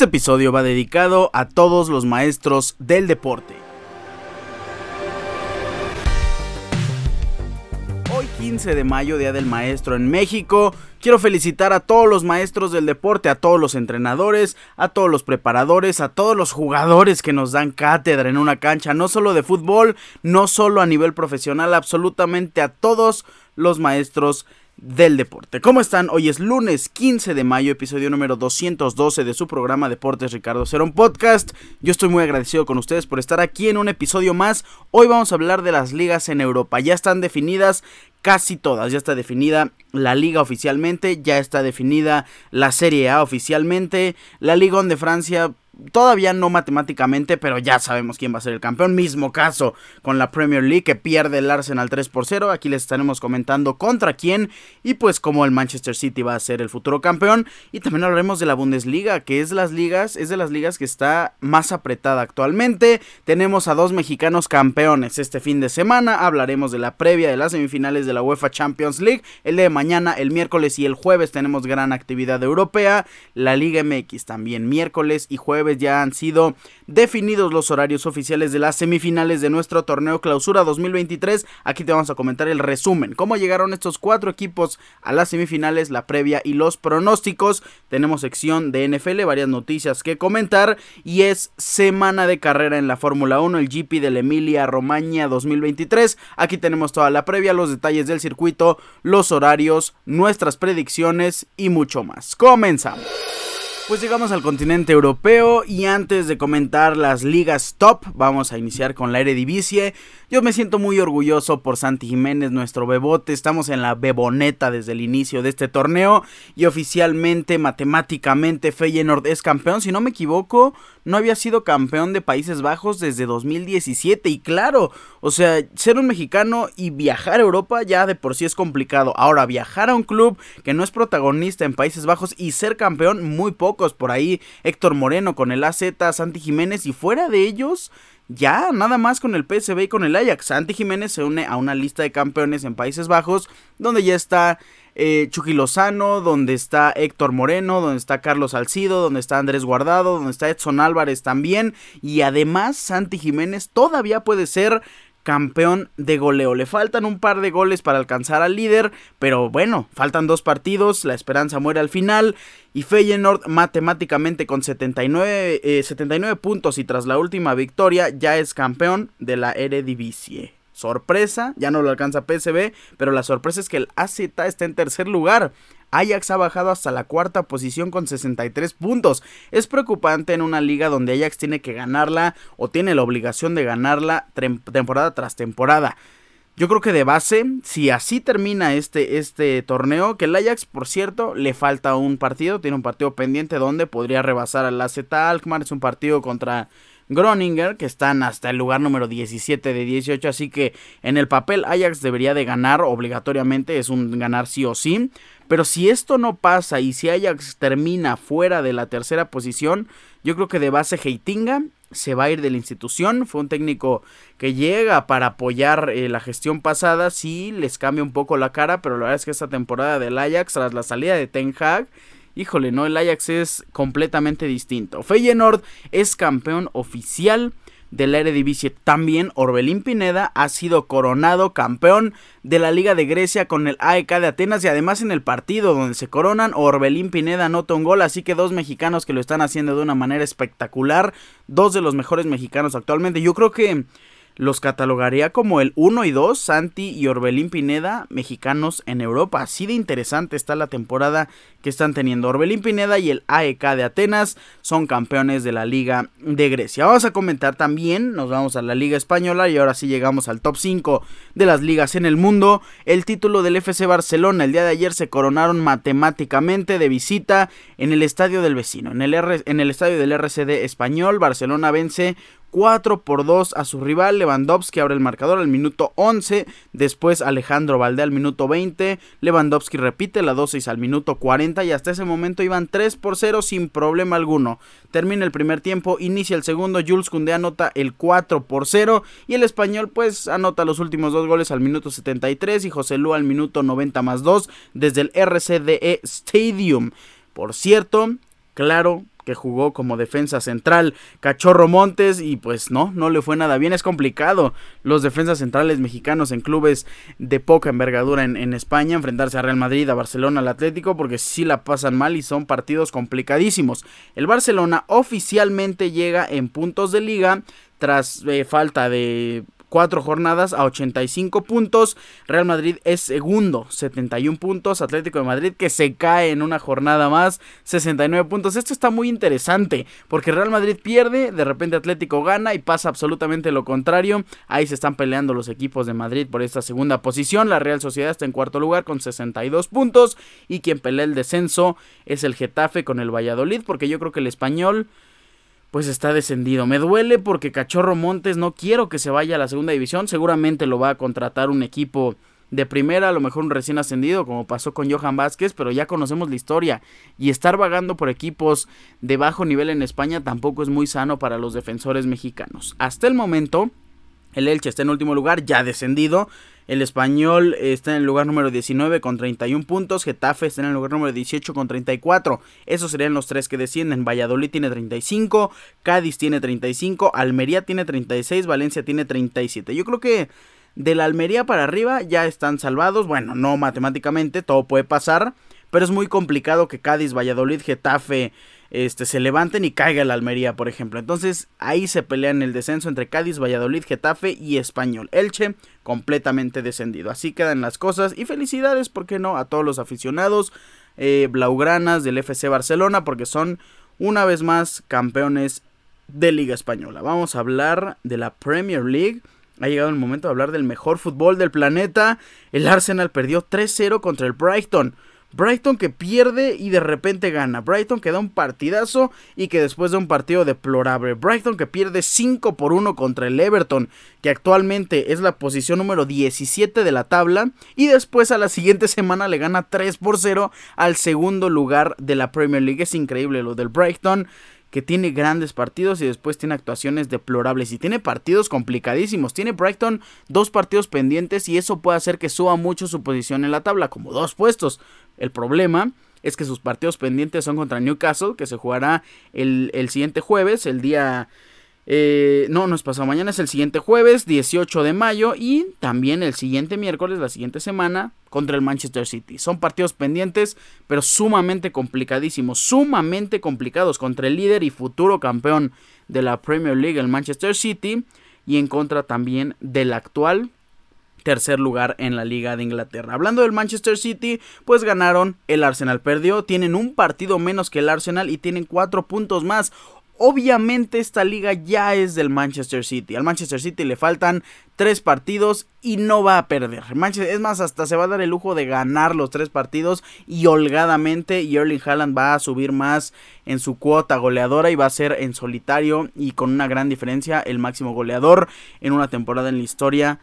Este episodio va dedicado a todos los maestros del deporte. Hoy 15 de mayo, Día del Maestro en México, quiero felicitar a todos los maestros del deporte, a todos los entrenadores, a todos los preparadores, a todos los jugadores que nos dan cátedra en una cancha, no solo de fútbol, no solo a nivel profesional, absolutamente a todos los maestros del deporte. ¿Cómo están? Hoy es lunes 15 de mayo, episodio número 212 de su programa Deportes Ricardo Cerón Podcast. Yo estoy muy agradecido con ustedes por estar aquí en un episodio más. Hoy vamos a hablar de las ligas en Europa. Ya están definidas casi todas. Ya está definida la liga oficialmente, ya está definida la Serie A oficialmente. La Liga de Francia Todavía no matemáticamente, pero ya sabemos quién va a ser el campeón. Mismo caso con la Premier League que pierde el Arsenal 3 por 0. Aquí les estaremos comentando contra quién y pues cómo el Manchester City va a ser el futuro campeón. Y también hablaremos de la Bundesliga, que es las ligas, es de las ligas que está más apretada actualmente. Tenemos a dos mexicanos campeones este fin de semana. Hablaremos de la previa de las semifinales de la UEFA Champions League. El de mañana, el miércoles y el jueves tenemos gran actividad europea. La Liga MX también miércoles y jueves ya han sido definidos los horarios oficiales de las semifinales de nuestro torneo clausura 2023. Aquí te vamos a comentar el resumen, cómo llegaron estos cuatro equipos a las semifinales, la previa y los pronósticos. Tenemos sección de NFL, varias noticias que comentar y es semana de carrera en la Fórmula 1, el GP de la Emilia Romagna 2023. Aquí tenemos toda la previa, los detalles del circuito, los horarios, nuestras predicciones y mucho más. Comenzamos. Pues llegamos al continente europeo y antes de comentar las ligas top, vamos a iniciar con la Eredivisie. Yo me siento muy orgulloso por Santi Jiménez, nuestro bebote. Estamos en la beboneta desde el inicio de este torneo y oficialmente, matemáticamente, Feyenoord es campeón. Si no me equivoco, no había sido campeón de Países Bajos desde 2017 y claro, o sea, ser un mexicano y viajar a Europa ya de por sí es complicado. Ahora, viajar a un club que no es protagonista en Países Bajos y ser campeón, muy pocos por ahí. Héctor Moreno con el AZ, Santi Jiménez y fuera de ellos ya, nada más con el PSV y con el Ajax. Santi Jiménez se une a una lista de campeones en Países Bajos, donde ya está eh, Lozano, donde está Héctor Moreno, donde está Carlos Alcido, donde está Andrés Guardado, donde está Edson Álvarez también. Y además, Santi Jiménez todavía puede ser campeón de goleo. Le faltan un par de goles para alcanzar al líder, pero bueno, faltan dos partidos, la esperanza muere al final y Feyenoord matemáticamente con 79, 79 eh, puntos y tras la última victoria ya es campeón de la Eredivisie. Sorpresa, ya no lo alcanza PSV, pero la sorpresa es que el AZ está en tercer lugar. Ajax ha bajado hasta la cuarta posición con 63 puntos. Es preocupante en una liga donde Ajax tiene que ganarla o tiene la obligación de ganarla temporada tras temporada. Yo creo que de base, si así termina este, este torneo, que el Ajax, por cierto, le falta un partido, tiene un partido pendiente donde podría rebasar al AZ Alkmaar, es un partido contra Groninger, que están hasta el lugar número 17 de 18, así que en el papel Ajax debería de ganar obligatoriamente, es un ganar sí o sí, pero si esto no pasa y si Ajax termina fuera de la tercera posición, yo creo que de base Heitinga se va a ir de la institución. Fue un técnico que llega para apoyar eh, la gestión pasada. Sí, les cambia un poco la cara, pero la verdad es que esta temporada del Ajax, tras la salida de Ten Hag, híjole, no, el Ajax es completamente distinto. Feyenoord es campeón oficial de la Eredivisie. También Orbelín Pineda ha sido coronado campeón de la Liga de Grecia con el AEK de Atenas y además en el partido donde se coronan Orbelín Pineda anota un gol, así que dos mexicanos que lo están haciendo de una manera espectacular, dos de los mejores mexicanos actualmente. Yo creo que los catalogaría como el 1 y 2, Santi y Orbelín Pineda, mexicanos en Europa. Así de interesante está la temporada que están teniendo. Orbelín Pineda y el AEK de Atenas son campeones de la Liga de Grecia. Vamos a comentar también, nos vamos a la Liga Española y ahora sí llegamos al top 5 de las ligas en el mundo. El título del FC Barcelona el día de ayer se coronaron matemáticamente de visita en el estadio del vecino. En el, en el estadio del RCD español, Barcelona vence 4 por 2 a su rival. Lewandowski abre el marcador al minuto 11. Después Alejandro Valde al minuto 20. Lewandowski repite la dosis al minuto 40. Y hasta ese momento iban 3 por 0 sin problema alguno. Termina el primer tiempo, inicia el segundo. Jules Koundé anota el 4 por 0. Y el español, pues, anota los últimos dos goles al minuto 73. Y José Lu al minuto 90 más 2 desde el RCDE Stadium. Por cierto, claro que jugó como defensa central. Cachorro Montes y pues no, no le fue nada bien, es complicado los defensas centrales mexicanos en clubes de poca envergadura en, España, enfrentarse a Real Madrid, a Barcelona, al Atlético, porque sí la pasan mal y son partidos complicadísimos. El Barcelona oficialmente llega en puntos de liga tras eh, falta de cuatro jornadas a 85 puntos. Real Madrid es segundo, 71 puntos. Atlético de Madrid que se cae en una jornada más, 69 puntos. Esto está muy interesante porque Real Madrid pierde, de repente Atlético gana y pasa absolutamente lo contrario. Ahí se están peleando los equipos de Madrid por esta segunda posición. La Real Sociedad está en cuarto lugar con 62 puntos y quien pelea el descenso es el Getafe con el Valladolid porque yo creo que el español pues está descendido. Me duele porque Cachorro Montes no quiero que se vaya a la segunda división. Seguramente lo va a contratar un equipo de primera, a lo mejor un recién ascendido, como pasó con Johan Vázquez, pero ya conocemos la historia. Y estar vagando por equipos de bajo nivel en España tampoco es muy sano para los defensores mexicanos. Hasta el momento, el Elche está en último lugar, ya descendido. El español está en el lugar número 19 con 31 puntos. Getafe está en el lugar número 18 con 34. Esos serían los tres que descienden. Valladolid tiene 35. Cádiz tiene 35. Almería tiene 36. Valencia tiene 37. Yo creo que de la Almería para arriba ya están salvados. Bueno, no matemáticamente, todo puede pasar. Pero es muy complicado que Cádiz, Valladolid, Getafe, este, se levanten y caiga la Almería, por ejemplo. Entonces ahí se pelean el descenso entre Cádiz, Valladolid, Getafe y Español. Elche completamente descendido. Así quedan las cosas y felicidades, ¿por qué no? A todos los aficionados eh, blaugranas del FC Barcelona porque son una vez más campeones de Liga Española. Vamos a hablar de la Premier League. Ha llegado el momento de hablar del mejor fútbol del planeta. El Arsenal perdió 3-0 contra el Brighton. Brighton que pierde y de repente gana. Brighton que da un partidazo y que después de un partido deplorable. Brighton que pierde 5 por 1 contra el Everton, que actualmente es la posición número 17 de la tabla. Y después a la siguiente semana le gana 3 por 0 al segundo lugar de la Premier League. Es increíble lo del Brighton que tiene grandes partidos y después tiene actuaciones deplorables y tiene partidos complicadísimos. Tiene Brighton dos partidos pendientes y eso puede hacer que suba mucho su posición en la tabla, como dos puestos. El problema es que sus partidos pendientes son contra Newcastle, que se jugará el, el siguiente jueves, el día eh, no, no es pasado mañana, es el siguiente jueves, 18 de mayo. Y también el siguiente miércoles, la siguiente semana, contra el Manchester City. Son partidos pendientes, pero sumamente complicadísimos. Sumamente complicados contra el líder y futuro campeón de la Premier League, el Manchester City. Y en contra también del actual tercer lugar en la Liga de Inglaterra. Hablando del Manchester City, pues ganaron, el Arsenal perdió, tienen un partido menos que el Arsenal y tienen cuatro puntos más. Obviamente esta liga ya es del Manchester City. Al Manchester City le faltan tres partidos y no va a perder. es más, hasta se va a dar el lujo de ganar los tres partidos y holgadamente. Y Erling Haaland va a subir más en su cuota goleadora y va a ser en solitario y con una gran diferencia el máximo goleador en una temporada en la historia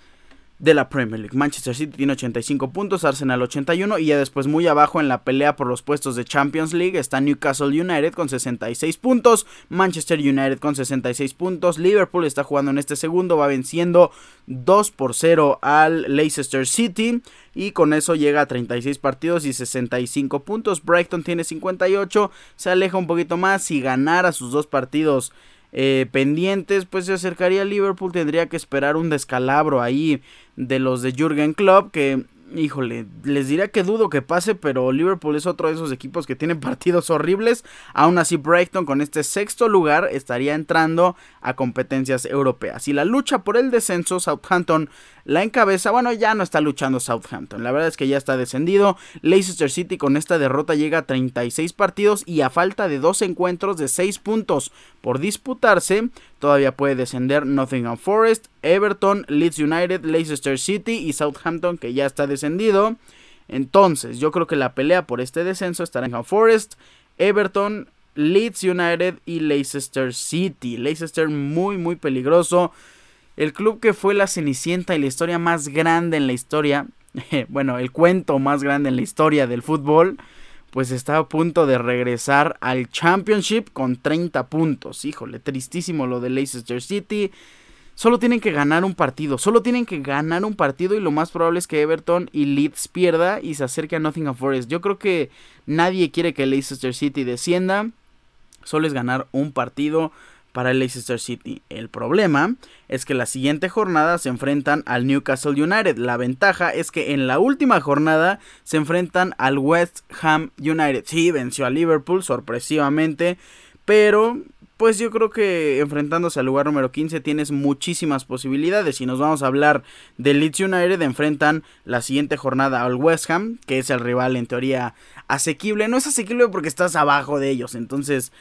de la Premier League. Manchester City tiene 85 puntos, Arsenal 81 y ya después muy abajo en la pelea por los puestos de Champions League está Newcastle United con 66 puntos, Manchester United con 66 puntos, Liverpool está jugando en este segundo, va venciendo 2 por 0 al Leicester City y con eso llega a 36 partidos y 65 puntos, Brighton tiene 58, se aleja un poquito más, si ganara sus dos partidos eh, pendientes, pues se acercaría a Liverpool, tendría que esperar un descalabro ahí de los de Jürgen Klopp, que híjole, les diría que dudo que pase, pero Liverpool es otro de esos equipos que tienen partidos horribles. Aún así, Brighton con este sexto lugar estaría entrando a competencias europeas. Y la lucha por el descenso, Southampton la encabeza. Bueno, ya no está luchando Southampton. La verdad es que ya está descendido. Leicester City con esta derrota llega a 36 partidos y a falta de dos encuentros de 6 puntos por disputarse, todavía puede descender Nottingham Forest, Everton, Leeds United, Leicester City y Southampton que ya está descendido. Entonces, yo creo que la pelea por este descenso estará en Forest, Everton, Leeds United y Leicester City. Leicester muy muy peligroso. El club que fue la Cenicienta y la historia más grande en la historia, bueno, el cuento más grande en la historia del fútbol, pues está a punto de regresar al Championship con 30 puntos. Híjole, tristísimo lo de Leicester City. Solo tienen que ganar un partido, solo tienen que ganar un partido y lo más probable es que Everton y Leeds pierda y se acerque a Nottingham Forest. Yo creo que nadie quiere que Leicester City descienda. solo es ganar un partido para el Leicester City. El problema es que la siguiente jornada se enfrentan al Newcastle United. La ventaja es que en la última jornada se enfrentan al West Ham United. Sí, venció a Liverpool sorpresivamente, pero pues yo creo que enfrentándose al lugar número 15 tienes muchísimas posibilidades. Si nos vamos a hablar del Leeds United, enfrentan la siguiente jornada al West Ham, que es el rival en teoría asequible. No es asequible porque estás abajo de ellos, entonces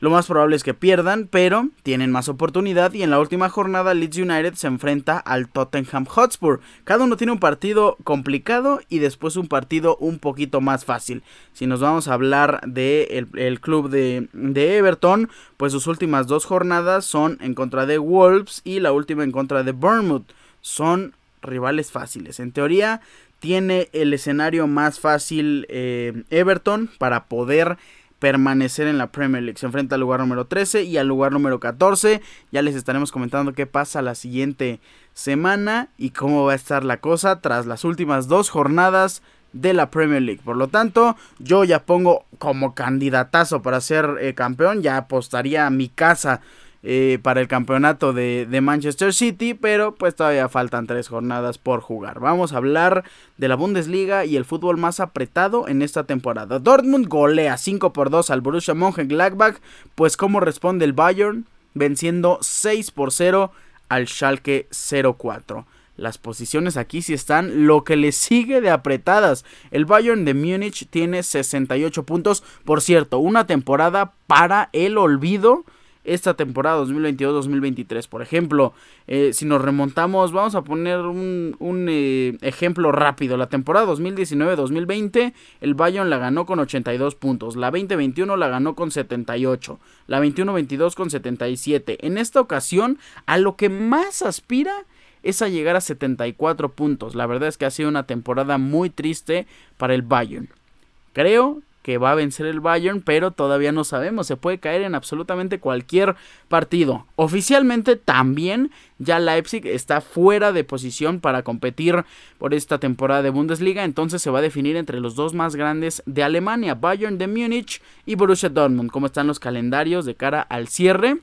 lo más probable es que pierdan, pero tienen más oportunidad y en la última jornada Leeds United se enfrenta al Tottenham Hotspur. Cada uno tiene un partido complicado y después un partido un poquito más fácil. Si nos vamos a hablar del de el club de, de Everton, pues sus últimas dos jornadas son en contra de Wolves y la última en contra de Bournemouth. Son rivales fáciles. En teoría tiene el escenario más fácil eh, Everton para poder permanecer en la Premier League. Se enfrenta al lugar número 13 y al lugar número 14. Ya les estaremos comentando qué pasa la siguiente semana y cómo va a estar la cosa tras las últimas dos jornadas de la Premier League. Por lo tanto, yo ya pongo como candidatazo para ser eh, campeón. Ya apostaría a mi casa eh, para el campeonato de, Manchester City, pero pues todavía faltan tres jornadas por jugar. Vamos a hablar de la Bundesliga y el fútbol más apretado en esta temporada. Dortmund golea 5 por 2 al Borussia Mönchengladbach, pues cómo responde el Bayern venciendo 6 por 0 al Schalke 04. Las posiciones aquí sí están lo que le sigue de apretadas. El Bayern de Múnich tiene 68 puntos. Por cierto, una temporada para el olvido esta temporada 2022-2023. Por ejemplo, eh, si nos remontamos, vamos a poner un, eh, ejemplo rápido. La temporada 2019-2020, el Bayern la ganó con 82 puntos. La 2021 la ganó con 78. La 21-22 con 77. En esta ocasión, a lo que más aspira es a llegar a 74 puntos. La verdad es que ha sido una temporada muy triste para el Bayern. Creo que va a vencer el Bayern, pero todavía no sabemos, se puede caer en absolutamente cualquier partido. Oficialmente también ya Leipzig está fuera de posición para competir por esta temporada de Bundesliga, entonces se va a definir entre los dos más grandes de Alemania, Bayern de Múnich y Borussia Dortmund. ¿Cómo están los calendarios de cara al cierre?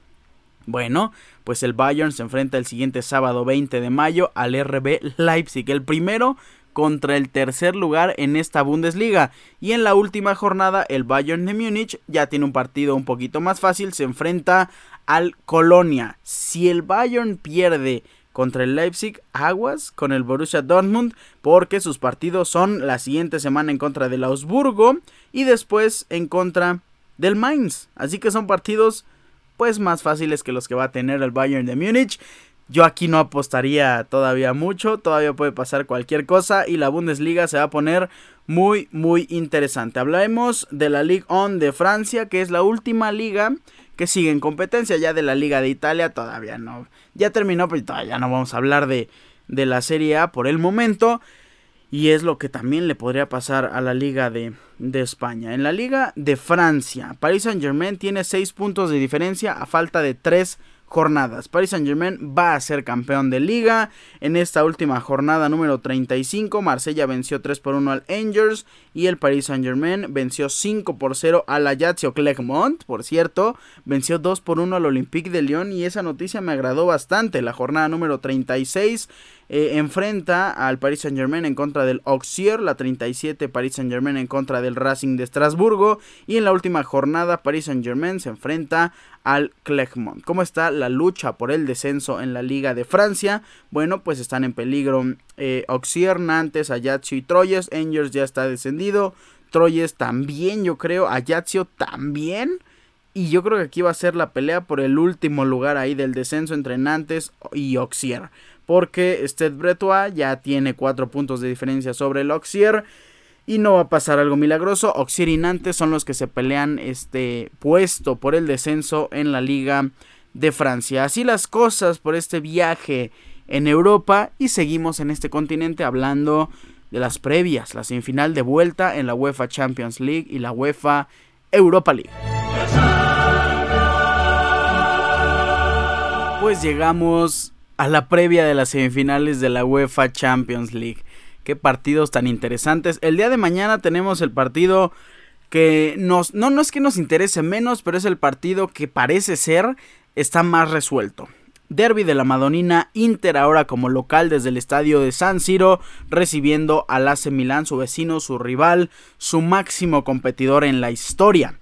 Bueno, pues el Bayern se enfrenta el siguiente sábado 20 de mayo al RB Leipzig. El primero contra el tercer lugar en esta Bundesliga. Y en la última jornada el Bayern de Múnich ya tiene un partido un poquito más fácil, se enfrenta al Colonia. Si el Bayern pierde contra el Leipzig, aguas con el Borussia Dortmund porque sus partidos son la siguiente semana en contra del Augsburgo y después en contra del Mainz. Así que son partidos pues más fáciles que los que va a tener el Bayern de Múnich. Yo aquí no apostaría todavía mucho, todavía puede pasar cualquier cosa y la Bundesliga se va a poner muy muy interesante. Hablaremos de la Ligue 1 de Francia, que es la última liga que sigue en competencia ya de la Liga de Italia, todavía no. Ya terminó, pero todavía no vamos a hablar de, de la Serie A por el momento. Y es lo que también le podría pasar a la Liga de, de, España. En la Liga de Francia, Paris Saint Germain tiene 6 puntos de diferencia a falta de 3 jornadas. Paris Saint Germain va a ser campeón de liga. En esta última jornada número 35, Marsella venció 3 por 1 al Angers y el Paris Saint Germain venció 5 por 0 al Ajaccio Clermont, por cierto, venció 2 por 1 al Olympique de Lyon y esa noticia me agradó bastante. La jornada número 36 eh, enfrenta al Paris Saint Germain en contra del Auxerre, la 37 Paris Saint Germain en contra del Racing de Estrasburgo y en la última jornada Paris Saint Germain se enfrenta al Clermont. ¿Cómo está la lucha por el descenso en la Liga de Francia? Bueno, pues están en peligro eh, Auxerre, Nantes, Ajaccio y Troyes. Angers ya está descendido. Troyes también, yo creo. Ajaccio también. Y yo creo que aquí va a ser la pelea por el último lugar ahí del descenso entre Nantes y Auxerre porque Stade Bretois ya tiene 4 puntos de diferencia sobre el Auxerre y no va a pasar algo milagroso. Nantes son los que se pelean este puesto por el descenso en la Liga de Francia. Así las cosas por este viaje en Europa y seguimos en este continente hablando de las previas, la semifinal de vuelta en la UEFA Champions League y la UEFA Europa League. Pues llegamos a la previa de las semifinales de la UEFA Champions League. Qué partidos tan interesantes. El día de mañana tenemos el partido que nos, no, no es que nos interese menos, pero es el partido que parece ser está más resuelto. Derby de la Madonina, Inter ahora como local desde el estadio de San Siro, recibiendo al AC Milán, su vecino, su rival, su máximo competidor en la historia.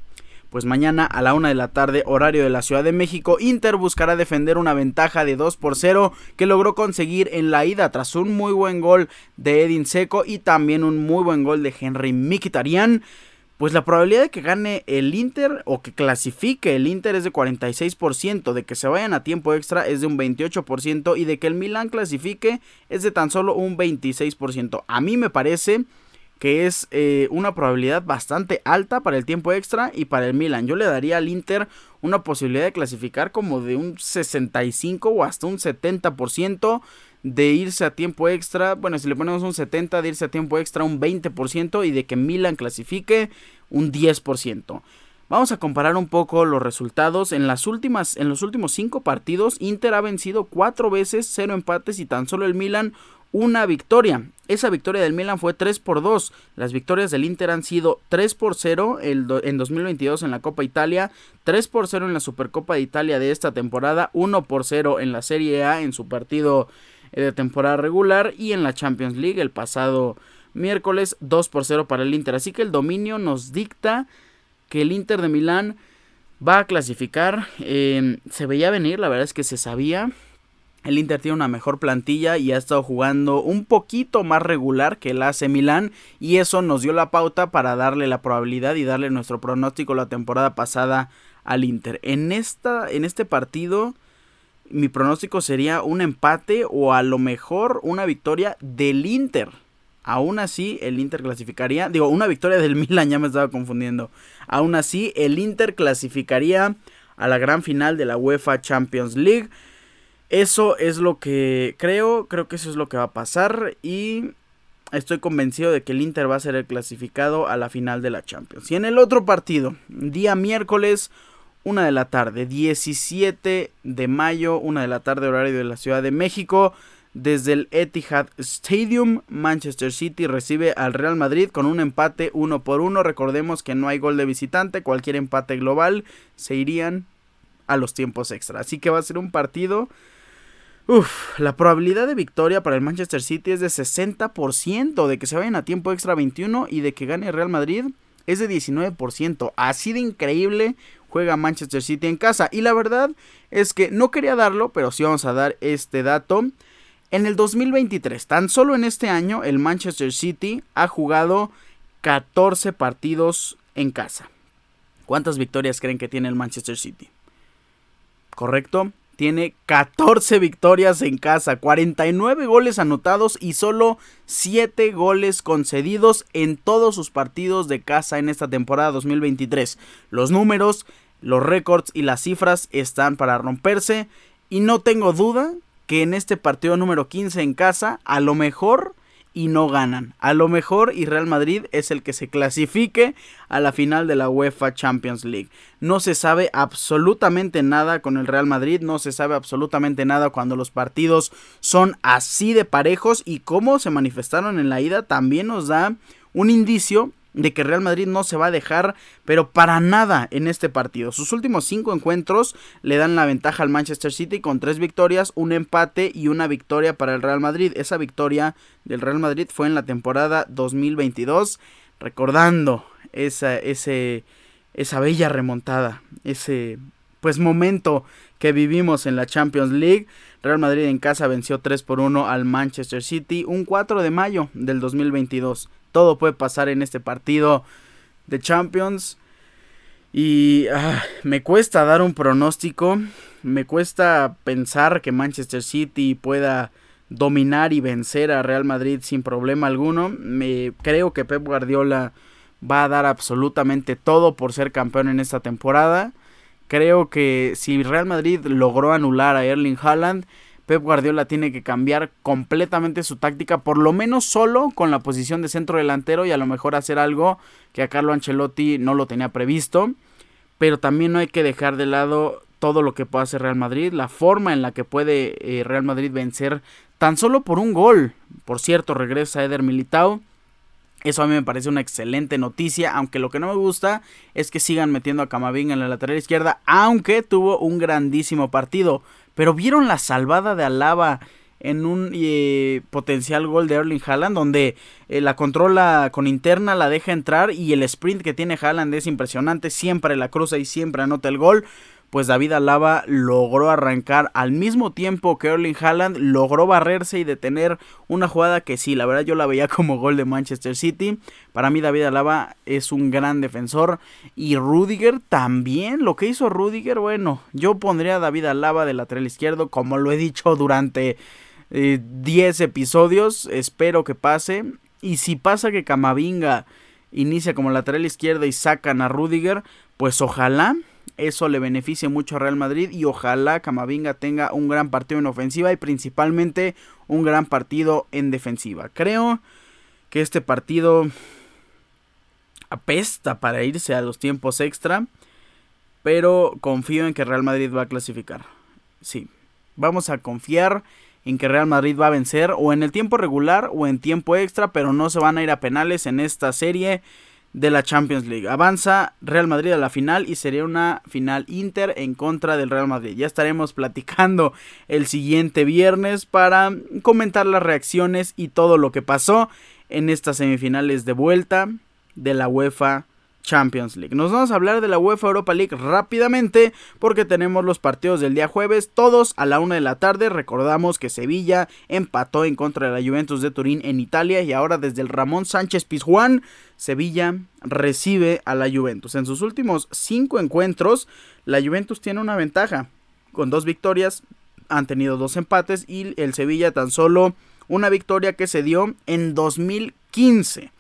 Pues mañana a la una de la tarde, horario de la Ciudad de México, Inter buscará defender una ventaja de 2 por 0 que logró conseguir en la ida tras un muy buen gol de Edin Seco y también un muy buen gol de Henry Mkhitaryan pues la probabilidad de que gane el Inter o que clasifique el Inter es de 46%, de que se vayan a tiempo extra es de un 28% y de que el Milan clasifique es de tan solo un 26%. A mí me parece que es eh, una probabilidad bastante alta para el tiempo extra y para el Milan. Yo le daría al Inter una posibilidad de clasificar como de un 65 o hasta un 70% de irse a tiempo extra, bueno, si le ponemos un 70 de irse a tiempo extra un 20% y de que Milan clasifique un 10%. Vamos a comparar un poco los resultados. En las últimas, en los últimos 5 partidos, Inter ha vencido 4 veces, 0 empates y tan solo el Milan una victoria. Esa victoria del Milan fue 3 por 2. Las victorias del Inter han sido 3 por 0 en 2022 en la Copa Italia, 3 por 0 en la Supercopa de Italia de esta temporada, 1 por 0 en la Serie A en su partido eh, de temporada regular y en la Champions League el pasado miércoles 2 por 0 para el Inter. Así que el dominio nos dicta que el Inter de Milán va a clasificar. Eh, se veía venir, la verdad es que se sabía. El Inter tiene una mejor plantilla y ha estado jugando un poquito más regular que el AC Milán y eso nos dio la pauta para darle la probabilidad y darle nuestro pronóstico la temporada pasada al Inter. En esta en este partido mi pronóstico sería un empate o a lo mejor una victoria del Inter. Aún así, el Inter clasificaría. Digo, una victoria del Milan, ya me estaba confundiendo. Aún así, el Inter clasificaría a la gran final de la UEFA Champions League. Eso es lo que creo. Creo que eso es lo que va a pasar. Y estoy convencido de que el Inter va a ser el clasificado a la final de la Champions. Y en el otro partido, día miércoles, una de la tarde, 17 de mayo, una de la tarde, horario de la Ciudad de México. Desde el Etihad Stadium, Manchester City recibe al Real Madrid con un empate uno por uno. Recordemos que no hay gol de visitante, cualquier empate global se irían a los tiempos extra. Así que va a ser un partido. Uf, la probabilidad de victoria para el Manchester City es de 60%, de que se vayan a tiempo extra 21 y de que gane Real Madrid es de 19%. Así de increíble juega Manchester City en casa. Y la verdad es que no quería darlo, pero sí vamos a dar este dato. En el 2023, tan solo en este año, el Manchester City ha jugado 14 partidos en casa. ¿Cuántas victorias creen que tiene el Manchester City? ¿Correcto? Tiene 14 victorias en casa, 49 goles anotados y solo 7 goles concedidos en todos sus partidos de casa en esta temporada 2023. Los números, los récords y las cifras están para romperse y no tengo duda que en este partido número 15 en casa a lo mejor y no ganan. A lo mejor y Real Madrid es el que se clasifique a la final de la UEFA Champions League. No se sabe absolutamente nada con el Real Madrid, no se sabe absolutamente nada cuando los partidos son así de parejos y cómo se manifestaron en la ida también nos da un indicio de que Real Madrid no se va a dejar, pero para nada en este partido. Sus últimos cinco encuentros le dan la ventaja al Manchester City con tres victorias, un empate y una victoria para el Real Madrid. Esa victoria del Real Madrid fue en la temporada 2022, recordando esa, ese, esa bella remontada, ese pues momento que vivimos en la Champions League. Real Madrid en casa venció 3 por 1 al Manchester City un 4 de mayo del 2022 todo puede pasar en este partido de Champions. Y ah, me cuesta dar un pronóstico. Me cuesta pensar que Manchester City pueda dominar y vencer a Real Madrid sin problema alguno. Me creo que Pep Guardiola va a dar absolutamente todo por ser campeón en esta temporada. Creo que si Real Madrid logró anular a Erling Haaland, Pep Guardiola tiene que cambiar completamente su táctica, por lo menos solo con la posición de centro delantero y a lo mejor hacer algo que a Carlo Ancelotti no lo tenía previsto. Pero también no hay que dejar de lado todo lo que puede hacer Real Madrid, la forma en la que puede eh, Real Madrid vencer tan solo por un gol. Por cierto, regresa Eder Militao. Eso a mí me parece una excelente noticia, aunque lo que no me gusta es que sigan metiendo a Camavinga en la lateral izquierda, aunque tuvo un grandísimo partido. Pero vieron la salvada de Alaba en un eh, potencial gol de Erling Haaland, donde eh, la controla con interna, la deja entrar y el sprint que tiene Haaland es impresionante, siempre la cruza y siempre anota el gol pues David Alaba logró arrancar al mismo tiempo que Erling Haaland, logró barrerse y detener una jugada que sí, la verdad yo la veía como gol de Manchester City. Para mí David Alaba es un gran defensor y Rudiger también, lo que hizo Rudiger, bueno, yo pondría a David Alaba de lateral izquierdo como lo he dicho durante 10 eh, episodios, espero que pase. Y si pasa que Camavinga inicia como lateral izquierdo y sacan a Rudiger, pues ojalá eso le beneficie mucho a Real Madrid y ojalá Camavinga tenga un gran partido en ofensiva y principalmente un gran partido en defensiva. Creo que este partido apesta para irse a los tiempos extra, pero confío en que Real Madrid va a clasificar. Sí, vamos a confiar en que Real Madrid va a vencer o en el tiempo regular o en tiempo extra, pero no se van a ir a penales en esta serie de la Champions League. Avanza Real Madrid a la final y sería una final Inter en contra del Real Madrid. Ya estaremos platicando el siguiente viernes para comentar las reacciones y todo lo que pasó en estas semifinales de vuelta de la UEFA Champions League. Nos vamos a hablar de la UEFA Europa League rápidamente porque tenemos los partidos del día jueves, todos a la una de la tarde. Recordamos que Sevilla empató en contra de la Juventus de Turín en Italia y ahora desde el Ramón Sánchez Pizjuán, Sevilla recibe a la Juventus. En sus últimos cinco encuentros, la Juventus tiene una ventaja. Con dos victorias, han tenido dos empates y el Sevilla tan solo una victoria que se dio en 2015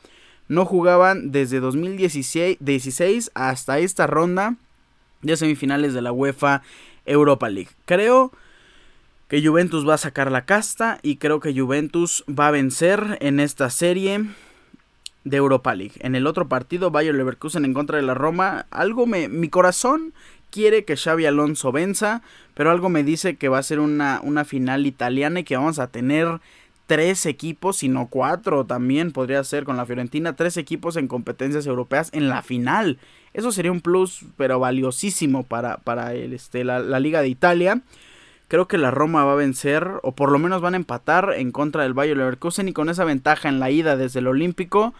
no jugaban desde 2016 hasta esta ronda de semifinales de la UEFA Europa League. Creo que Juventus va a sacar la casta y creo que Juventus va a vencer en esta serie de Europa League. En el otro partido, Bayer Leverkusen en contra de la Roma, algo me mi corazón quiere que Xavi Alonso venza, pero algo me dice que va a ser una, una final italiana y que vamos a tener tres equipos, sino cuatro también podría ser con la Fiorentina, tres equipos en competencias europeas en la final. Eso sería un plus, pero valiosísimo para, para el, este, la, Liga de Italia. Creo que la Roma va a vencer, o por lo menos van a empatar en contra del Bayer Leverkusen y con esa ventaja en la ida desde el Olímpico.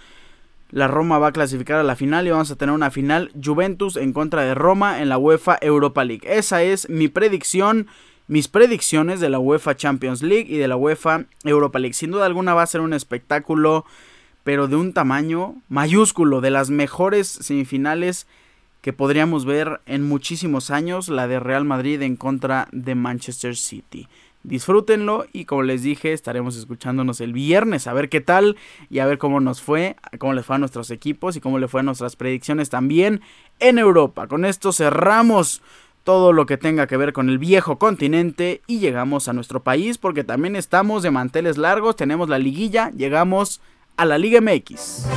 La Roma va a clasificar a la final y vamos a tener una final Juventus en contra de Roma en la UEFA Europa League. Esa es mi predicción mis predicciones de la UEFA Champions League y de la UEFA Europa League. Sin duda alguna va a ser un espectáculo, pero de un tamaño mayúsculo, de las mejores semifinales que podríamos ver en muchísimos años, la de Real Madrid en contra de Manchester City. Disfrútenlo y como les dije, estaremos escuchándonos el viernes a ver qué tal y a ver cómo nos fue, cómo les fue a nuestros equipos y cómo le fue a nuestras predicciones también en Europa. Con esto cerramos todo lo que tenga que ver con el viejo continente y llegamos a nuestro país porque también estamos de manteles largos, tenemos la liguilla, llegamos a la Liga MX.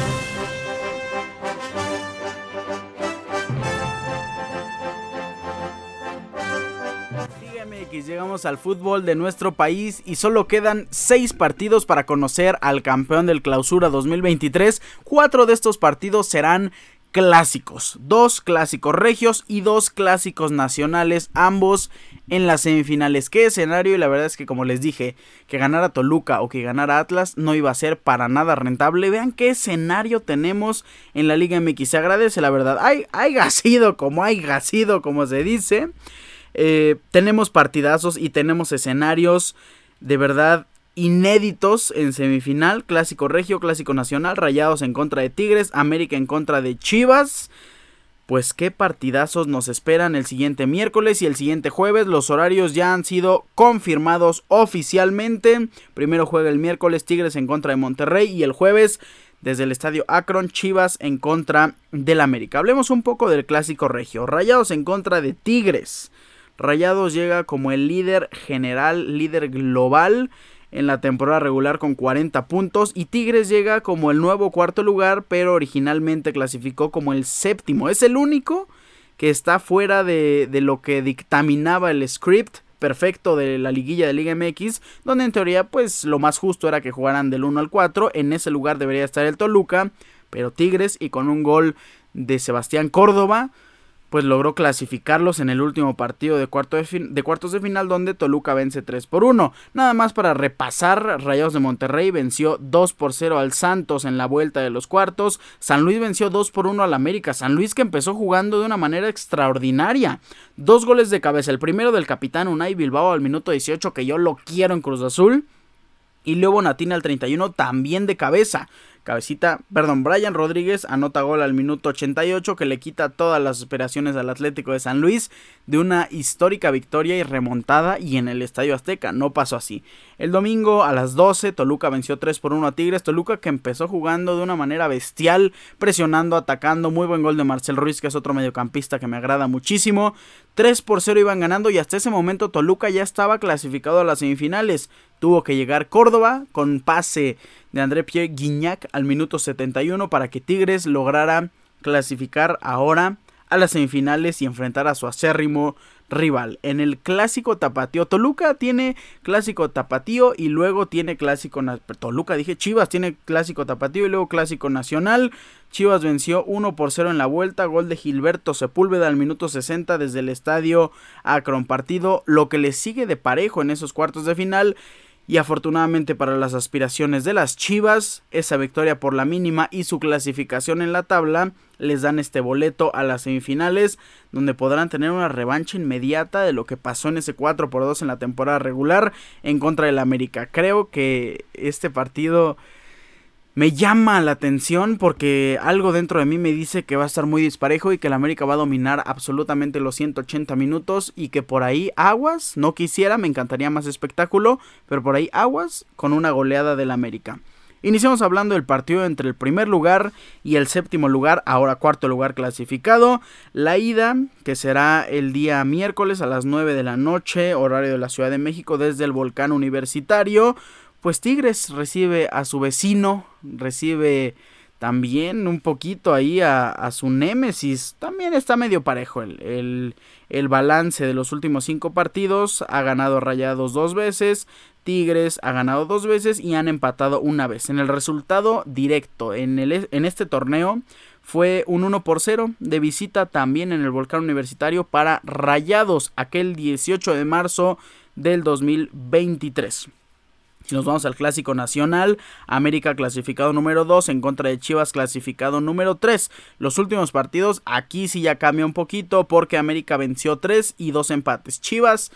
Llegamos al fútbol de nuestro país y solo quedan 6 partidos para conocer al campeón del clausura 2023. Cuatro de estos partidos serán clásicos, dos clásicos regios y dos clásicos nacionales, ambos en las semifinales. ¿Qué escenario? Y la verdad es que como les dije, que ganara Toluca o que ganara Atlas no iba a ser para nada rentable. Vean qué escenario tenemos en la Liga MX. Se agradece la verdad. Hay, hay sido como hay sido como se dice. Eh, tenemos partidazos y tenemos escenarios de verdad inéditos en semifinal, clásico regio, clásico nacional, Rayados en contra de Tigres, América en contra de Chivas. Pues qué partidazos nos esperan el siguiente miércoles y el siguiente jueves. Los horarios ya han sido confirmados oficialmente. Primero juega el miércoles Tigres en contra de Monterrey y el jueves desde el estadio Akron Chivas en contra del América. Hablemos un poco del clásico regio. Rayados en contra de Tigres. Rayados llega como el líder general, líder global en la temporada regular con 40 puntos y Tigres llega como el nuevo cuarto lugar, pero originalmente clasificó como el séptimo. Es el único que está fuera de, lo que dictaminaba el script perfecto de la liguilla de Liga MX, donde en teoría pues lo más justo era que jugaran del 1 al 4, en ese lugar debería estar el Toluca, pero Tigres y con un gol de Sebastián Córdoba, pues logró clasificarlos en el último partido de, de, cuartos de final donde Toluca vence 3 por 1. Nada más para repasar, Rayados de Monterrey venció 2 por 0 al Santos en la vuelta de los cuartos, San Luis venció 2 por 1 al América, San Luis que empezó jugando de una manera extraordinaria. Dos goles de cabeza, el primero del capitán Unai Bilbao al minuto 18 que yo lo quiero en Cruz Azul. Y luego Natina al 31 también de cabeza. Cabecita, perdón, Brian Rodríguez anota gol al minuto 88 que le quita todas las operaciones al Atlético de San Luis de una histórica victoria y remontada y en el Estadio Azteca no pasó así. El domingo a las 12 Toluca venció 3 por 1 a Tigres, Toluca que empezó jugando de una manera bestial, presionando, atacando, muy buen gol de Marcel Ruiz que es otro mediocampista que me agrada muchísimo. 3 por 0 iban ganando y hasta ese momento Toluca ya estaba clasificado a las semifinales. Tuvo que llegar Córdoba con pase de André Pierre Guignac al minuto 71 para que Tigres lograra clasificar ahora a las semifinales y enfrentar a su acérrimo rival. En el clásico tapatío, Toluca tiene clásico tapatío y luego tiene clásico Toluca, dije Chivas tiene clásico tapatío y luego clásico nacional. Chivas venció 1 por 0 en la vuelta, gol de Gilberto Sepúlveda al minuto 60 desde el estadio Akron partido, lo que le sigue de parejo en esos cuartos de final y afortunadamente para las aspiraciones de las Chivas, esa victoria por la mínima y su clasificación en la tabla les dan este boleto a las semifinales, donde podrán tener una revancha inmediata de lo que pasó en ese 4 por 2 en la temporada regular en contra del América. Creo que este partido me llama la atención porque algo dentro de mí me dice que va a estar muy disparejo y que el América va a dominar absolutamente los 180 minutos y que por ahí aguas, no quisiera, me encantaría más espectáculo, pero por ahí aguas con una goleada del América. Iniciamos hablando del partido entre el primer lugar y el séptimo lugar, ahora cuarto lugar clasificado. La ida, que será el día miércoles a las 9 de la noche, horario de la Ciudad de México, desde el volcán universitario pues Tigres recibe a su vecino, recibe también un poquito ahí a, su némesis. También está medio parejo el, el, balance de los últimos cinco partidos. Ha ganado Rayados dos veces. Tigres ha ganado dos veces y han empatado una vez. En el resultado directo en, el, en este torneo fue un 1 por 0 de visita también en el Volcán Universitario para Rayados aquel 18 de marzo del 2023. Nos vamos al clásico nacional, América clasificado número 2 en contra de Chivas clasificado número 3. Los últimos partidos aquí sí ya cambia un poquito porque América venció 3 y 2 empates. Chivas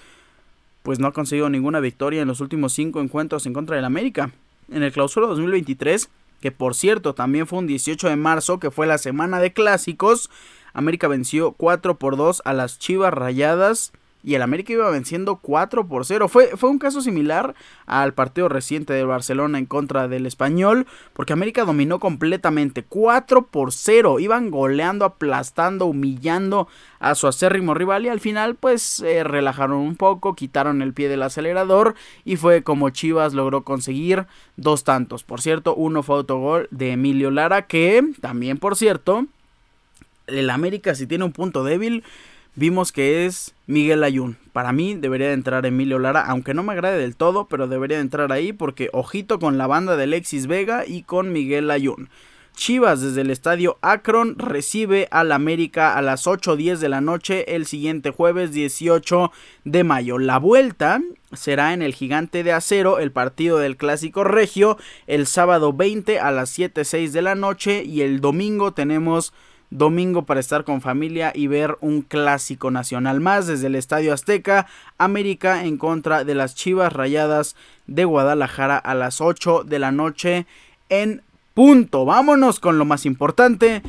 pues no ha conseguido ninguna victoria en los últimos 5 encuentros en contra del América. En el clausura 2023, que por cierto también fue un 18 de marzo, que fue la semana de clásicos, América venció 4 por 2 a las Chivas Rayadas y el América iba venciendo 4 por 0. Fue, fue un caso similar al partido reciente de Barcelona en contra del Español, porque América dominó completamente 4 por 0. Iban goleando, aplastando, humillando a su acérrimo rival y al final pues relajaron un poco, quitaron el pie del acelerador y fue como Chivas logró conseguir dos tantos. Por cierto, uno fue autogol de Emilio Lara que también por cierto, el América si tiene un punto débil vimos que es Miguel Ayun. Para mí debería de entrar Emilio Lara, aunque no me agrade del todo, pero debería de entrar ahí porque ojito con la banda de Alexis Vega y con Miguel Ayun. Chivas desde el estadio Akron recibe al América a las 8.10 de la noche el siguiente jueves 18 de mayo. La vuelta será en el Gigante de Acero, el partido del Clásico Regio, el sábado 20 a las 7.06 de la noche y el domingo tenemos domingo para estar con familia y ver un clásico nacional más desde el Estadio Azteca, América en contra de las Chivas Rayadas de Guadalajara a las 8 de la noche en punto. Vámonos con lo más importante.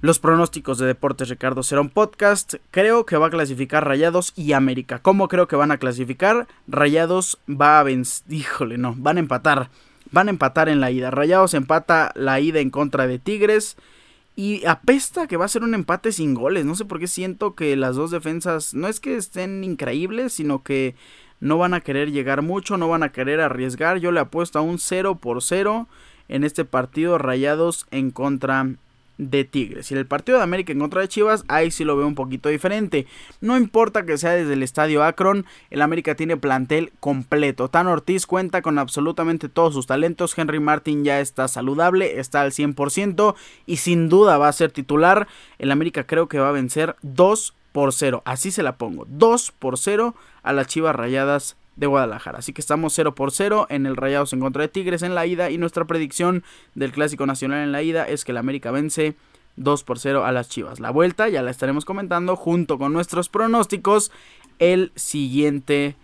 Los pronósticos de Deportes Ricardo será un podcast. Creo que va a clasificar Rayados y América. ¿Cómo creo que van a clasificar? Rayados va a vencer. Híjole, no. Van a empatar. Van a empatar en la ida. Rayados empata la ida en contra de Tigres. Y apesta que va a ser un empate sin goles. No sé por qué siento que las dos defensas no es que estén increíbles, sino que no van a querer llegar mucho, no van a querer arriesgar. Yo le apuesto a un 0 por 0 en este partido Rayados en contra de Tigres. Y el partido de América en contra de Chivas, ahí sí lo veo un poquito diferente. No importa que sea desde el estadio Akron, el América tiene plantel completo. Tan Ortiz cuenta con absolutamente todos sus talentos. Henry Martin ya está saludable, está al 100% y sin duda va a ser titular. El América creo que va a vencer 2 por 0. Así se la pongo. 2 por 0 a las Chivas Rayadas de Guadalajara. Así que estamos 0 por 0 en el Rayados en contra de Tigres en la ida y nuestra predicción del Clásico Nacional en la ida es que el América vence 2 por 0 a las Chivas. La vuelta ya la estaremos comentando junto con nuestros pronósticos el siguiente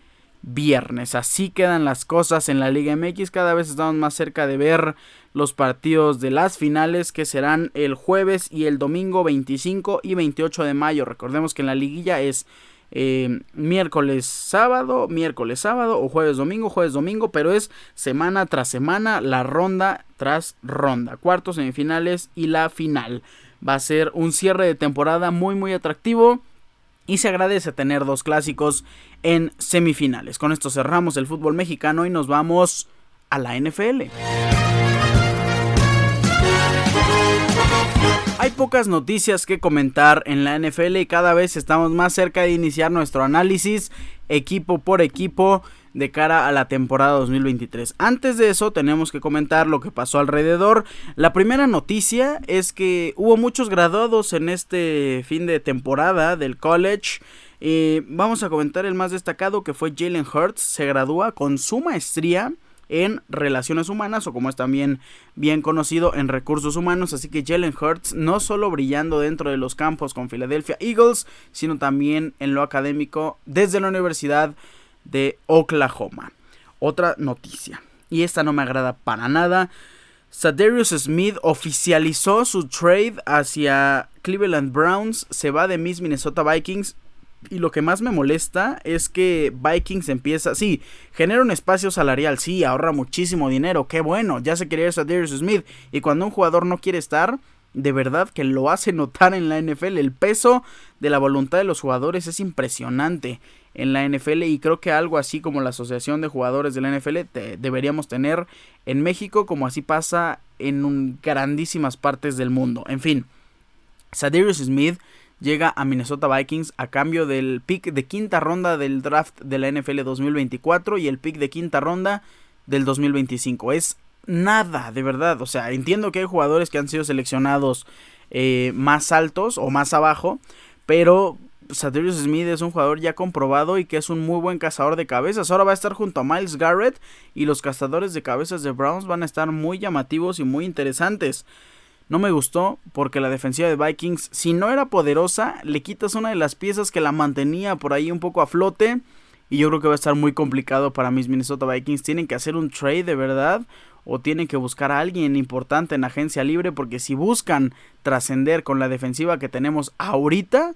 viernes. Así quedan las cosas en la Liga MX. Cada vez estamos más cerca de ver los partidos de las finales que serán el jueves y el domingo 25 y 28 de mayo. Recordemos que en la liguilla es eh, miércoles, sábado, miércoles, sábado o jueves, domingo, jueves, domingo, pero es semana tras semana, la ronda tras ronda, cuartos, semifinales y la final. Va a ser un cierre de temporada muy, muy atractivo. Y se agradece tener dos clásicos en semifinales. Con esto cerramos el fútbol mexicano y nos vamos a la NFL. Hay pocas noticias que comentar en la NFL y cada vez estamos más cerca de iniciar nuestro análisis equipo por equipo de cara a la temporada 2023. Antes de eso tenemos que comentar lo que pasó alrededor. La primera noticia es que hubo muchos graduados en este fin de temporada del college. y vamos a comentar el más destacado que fue Jalen Hurts. Se gradúa con su maestría en relaciones humanas o como es también bien conocido en recursos humanos. Así que Jalen Hurts no solo brillando dentro de los campos con Philadelphia Eagles, sino también en lo académico desde la Universidad de Oklahoma. Otra noticia, y esta no me agrada para nada. Sadarius Smith oficializó su trade hacia Cleveland Browns, se va de Miss Minnesota Vikings y lo que más me molesta es que Vikings empieza, sí, genera un espacio salarial, sí, ahorra muchísimo dinero, qué bueno, ya se quería ir a Smith. Y cuando un jugador no quiere estar, de verdad que lo hace notar en la NFL. El peso de la voluntad de los jugadores es impresionante en la NFL y creo que algo así como la Asociación de Jugadores de la NFL deberíamos tener en México como así pasa en grandísimas partes del mundo. En fin, Sadarius Smith llega a Minnesota Vikings a cambio del pick de quinta ronda del draft de la NFL 2024 y el pick de quinta ronda del 2025. Es nada, de verdad. O sea, entiendo que hay jugadores que han sido seleccionados eh, más altos o más abajo, pero Sadarius Smith es un jugador ya comprobado y que es un muy buen cazador de cabezas. Ahora va a estar junto a Miles Garrett y los cazadores de cabezas de Browns van a estar muy llamativos y muy interesantes. No me gustó porque la defensiva de Vikings, si no era poderosa, le quitas una de las piezas que la mantenía por ahí un poco a flote. Y yo creo que va a estar muy complicado para mis Minnesota Vikings. Tienen que hacer un trade de verdad o tienen que buscar a alguien importante en agencia libre porque si buscan trascender con la defensiva que tenemos ahorita,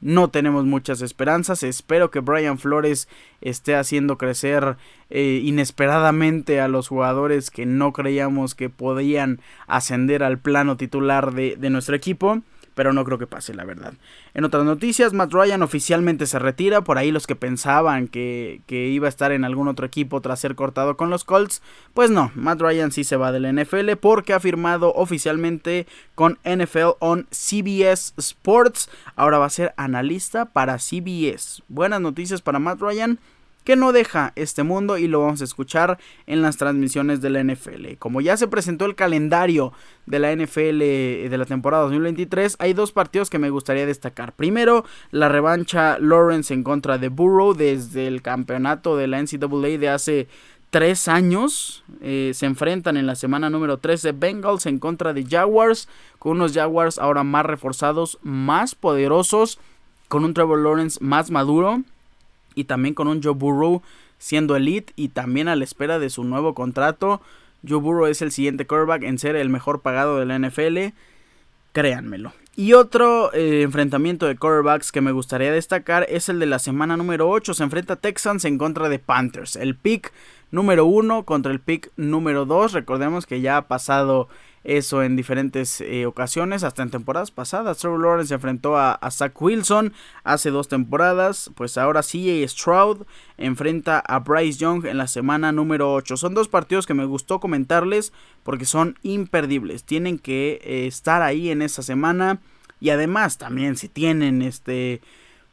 no tenemos muchas esperanzas. Espero que Brian Flores esté haciendo crecer eh, inesperadamente a los jugadores que no creíamos que podían ascender al plano titular de, de nuestro equipo pero no creo que pase, la verdad. En otras noticias, Matt Ryan oficialmente se retira. Por ahí los que pensaban que, que, iba a estar en algún otro equipo tras ser cortado con los Colts, pues no, Matt Ryan sí se va de la NFL porque ha firmado oficialmente con NFL on CBS Sports. Ahora va a ser analista para CBS. Buenas noticias para Matt Ryan que no deja este mundo y lo vamos a escuchar en las transmisiones de la NFL. Como ya se presentó el calendario de la NFL de la temporada 2023, hay dos partidos que me gustaría destacar. Primero, la revancha Lawrence en contra de Burrow desde el campeonato de la NCAA de hace tres años. Eh, se enfrentan en la semana número 13 Bengals en contra de Jaguars, con unos Jaguars ahora más reforzados, más poderosos, con un Trevor Lawrence más maduro y también con un Joe Burrow siendo elite y también a la espera de su nuevo contrato. Joe Burrow es el siguiente quarterback en ser el mejor pagado de la NFL, créanmelo. Y otro eh, enfrentamiento de quarterbacks que me gustaría destacar es el de la semana número 8. Se enfrenta Texans en contra de Panthers. El pick número 1 contra el pick número 2. Recordemos que ya ha pasado eso en diferentes eh, ocasiones, hasta en temporadas pasadas. Trevor Lawrence se enfrentó a, Zach Wilson hace dos temporadas, pues ahora CJ Stroud enfrenta a Bryce Young en la semana número 8. Son dos partidos que me gustó comentarles porque son imperdibles, tienen que eh, estar ahí en esa semana y además también si tienen este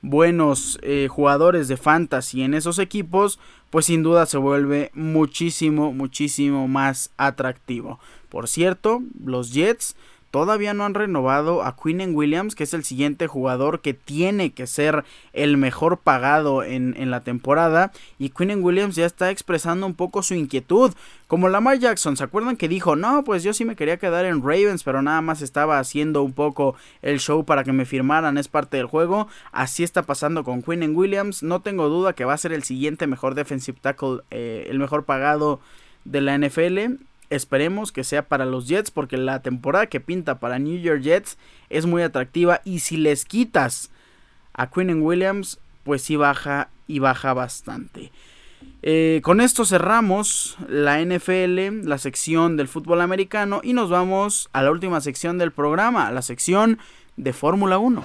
buenos eh, jugadores de fantasy en esos equipos, pues sin duda se vuelve muchísimo, muchísimo más atractivo. Por cierto, los Jets todavía no han renovado a Quinn Williams, que es el siguiente jugador que tiene que ser el mejor pagado en, en la temporada. Y Quinn Williams ya está expresando un poco su inquietud. Como Lamar Jackson, ¿se acuerdan que dijo, no, pues yo sí me quería quedar en Ravens, pero nada más estaba haciendo un poco el show para que me firmaran, es parte del juego? Así está pasando con Quinn Williams. No tengo duda que va a ser el siguiente mejor defensive tackle, eh, el mejor pagado de la NFL. Esperemos que sea para los Jets porque la temporada que pinta para New York Jets es muy atractiva y si les quitas a Quinn Williams pues sí baja y baja bastante. Eh, con esto cerramos la NFL, la sección del fútbol americano y nos vamos a la última sección del programa, la sección de Fórmula 1.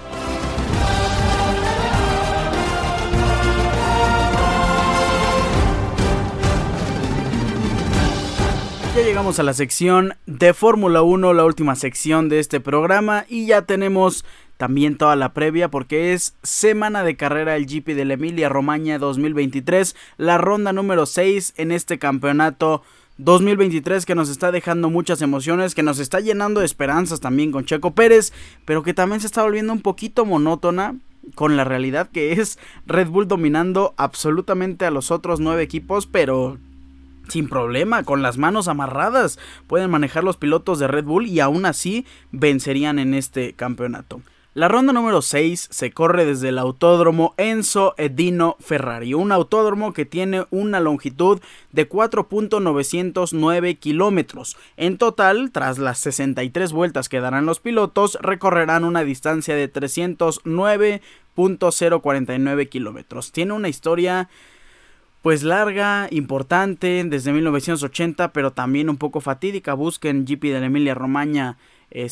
Ya llegamos a la sección de Fórmula 1, la última sección de este programa y ya tenemos también toda la previa porque es semana de carrera el GP de la Emilia Romagna 2023, la ronda número 6 en este campeonato 2023 que nos está dejando muchas emociones, que nos está llenando de esperanzas también con Checo Pérez, pero que también se está volviendo un poquito monótona con la realidad que es Red Bull dominando absolutamente a los otros nueve equipos, pero sin problema, con las manos amarradas, pueden manejar los pilotos de Red Bull y aún así vencerían en este campeonato. La ronda número 6 se corre desde el autódromo Enzo Edino Ferrari, un autódromo que tiene una longitud de 4.909 kilómetros. En total, tras las 63 vueltas que darán los pilotos, recorrerán una distancia de 309.049 kilómetros. Tiene una historia pues larga, importante, desde 1980, pero también un poco fatídica. Busquen GP de la Emilia Romagna eh,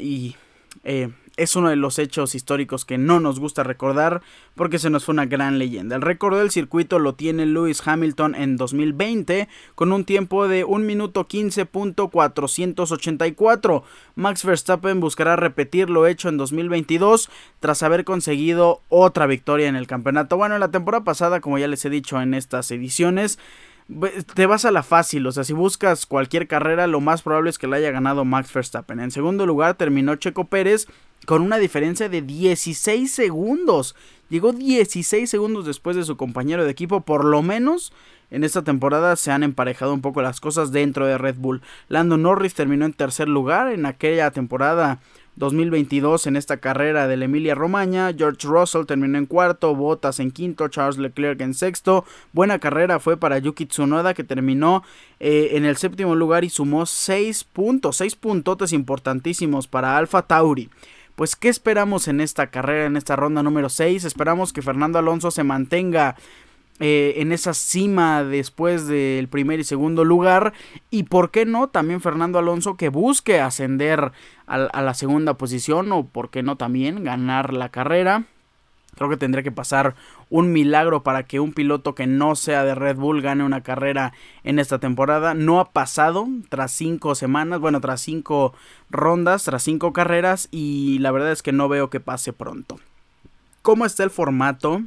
y eh, es uno de los hechos históricos que no nos gusta recordar porque se nos fue una gran leyenda. El récord del circuito lo tiene Lewis Hamilton en 2020 con un tiempo de 1 minuto 15.484. Max Verstappen buscará repetir lo hecho en 2022 tras haber conseguido otra victoria en el campeonato. Bueno, en la temporada pasada, como ya les he dicho en estas ediciones, te vas a la fácil, o sea, si buscas cualquier carrera, lo más probable es que la haya ganado Max Verstappen. En segundo lugar terminó Checo Pérez con una diferencia de 16 segundos. Llegó 16 segundos después de su compañero de equipo, por lo menos en esta temporada se han emparejado un poco las cosas dentro de Red Bull. Lando Norris terminó en tercer lugar en aquella temporada 2022 en esta carrera del Emilia Romagna. George Russell terminó en cuarto, Bottas en quinto, Charles Leclerc en sexto. Buena carrera fue para Yuki Tsunoda que terminó eh, en el séptimo lugar y sumó 6 puntos, 6 puntotes importantísimos para Alfa Tauri. Pues, ¿qué esperamos en esta carrera, en esta ronda número 6? Esperamos que Fernando Alonso se mantenga eh, en esa cima después del primer y segundo lugar. Y por qué no, también Fernando Alonso que busque ascender a, a la segunda posición o por qué no también ganar la carrera. Creo que tendría que pasar un milagro para que un piloto que no sea de Red Bull gane una carrera en esta temporada. No ha pasado tras cinco semanas, bueno, tras cinco rondas, tras cinco carreras y la verdad es que no veo que pase pronto. ¿Cómo está el formato?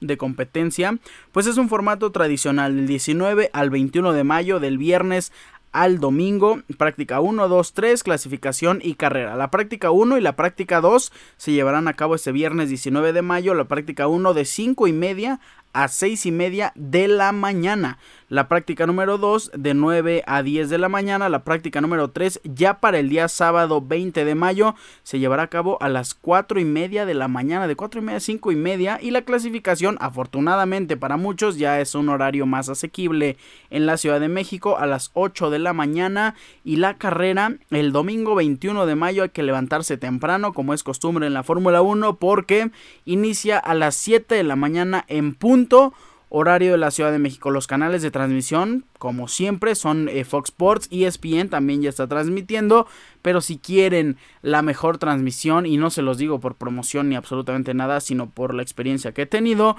De competencia, pues es un formato tradicional del 19 al 21 de mayo, del viernes al domingo. Práctica 1, 2, 3, clasificación y carrera. La práctica 1 y la práctica 2 se llevarán a cabo este viernes 19 de mayo. La práctica 1 de 5 y media a 6 y media de la mañana. La práctica número 2 de 9 a 10 de la mañana. La práctica número 3 ya para el día sábado 20 de mayo se llevará a cabo a las 4 y media de la mañana. De 4 y media a 5 y media. Y la clasificación afortunadamente para muchos ya es un horario más asequible en la Ciudad de México a las 8 de la mañana. Y la carrera el domingo 21 de mayo hay que levantarse temprano como es costumbre en la Fórmula 1 porque inicia a las 7 de la mañana en punto Horario de la Ciudad de México. Los canales de transmisión, como siempre, son eh, Fox Sports, ESPN también ya está transmitiendo. Pero si quieren la mejor transmisión, y no se los digo por promoción ni absolutamente nada, sino por la experiencia que he tenido,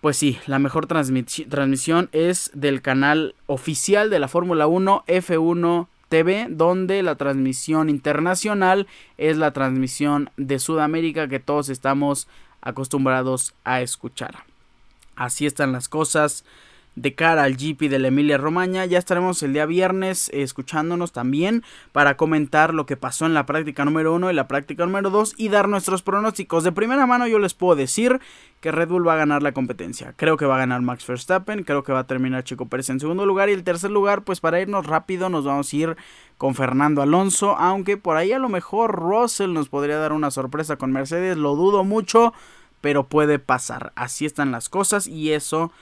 pues sí, la mejor transmisión es del canal oficial de la Fórmula 1 F1 TV, donde la transmisión internacional es la transmisión de Sudamérica que todos estamos acostumbrados a escuchar. Así están las cosas de cara al GP de la Emilia Romagna. Ya estaremos el día viernes escuchándonos también para comentar lo que pasó en la práctica número 1 y la práctica número 2 y dar nuestros pronósticos. De primera mano yo les puedo decir que Red Bull va a ganar la competencia. Creo que va a ganar Max Verstappen, creo que va a terminar Chico Pérez en segundo lugar y el tercer lugar, pues para irnos rápido nos vamos a ir con Fernando Alonso, aunque por ahí a lo mejor Russell nos podría dar una sorpresa con Mercedes, lo dudo mucho, pero puede pasar. Así están las cosas y eso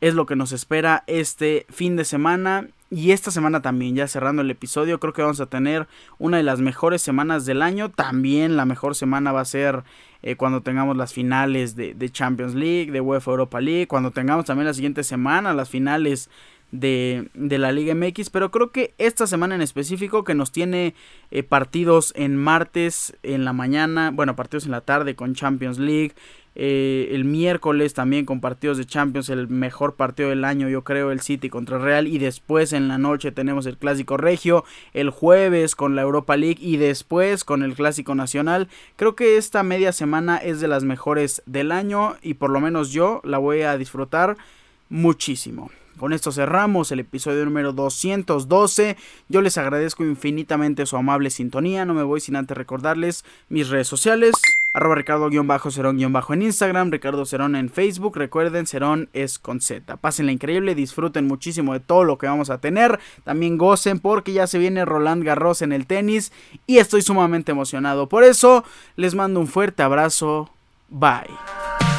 es lo que nos espera este fin de semana y esta semana también, ya cerrando el episodio, creo que vamos a tener una de las mejores semanas del año. También la mejor semana va a ser eh, cuando tengamos las finales de, Champions League, de UEFA Europa League, cuando tengamos también la siguiente semana las finales de, la Liga MX. Pero creo que esta semana en específico, que nos tiene eh, partidos en martes en la mañana, bueno, partidos en la tarde con Champions League, eh, el miércoles también con partidos de Champions, el mejor partido del año, yo creo, el City contra Real. Y después en la noche tenemos el Clásico Regio, el jueves con la Europa League y después con el Clásico Nacional. Creo que esta media semana es de las mejores del año y por lo menos yo la voy a disfrutar muchísimo. Con esto cerramos el episodio número 212. Yo les agradezco infinitamente su amable sintonía. No me voy sin antes recordarles mis redes sociales. Arroba Ricardo-Cerón- en Instagram, Ricardo Cerón en Facebook. Recuerden, Cerón es con Z. Pásenla increíble, disfruten muchísimo de todo lo que vamos a tener. También gocen porque ya se viene Roland Garros en el tenis y estoy sumamente emocionado. Por eso, les mando un fuerte abrazo. Bye.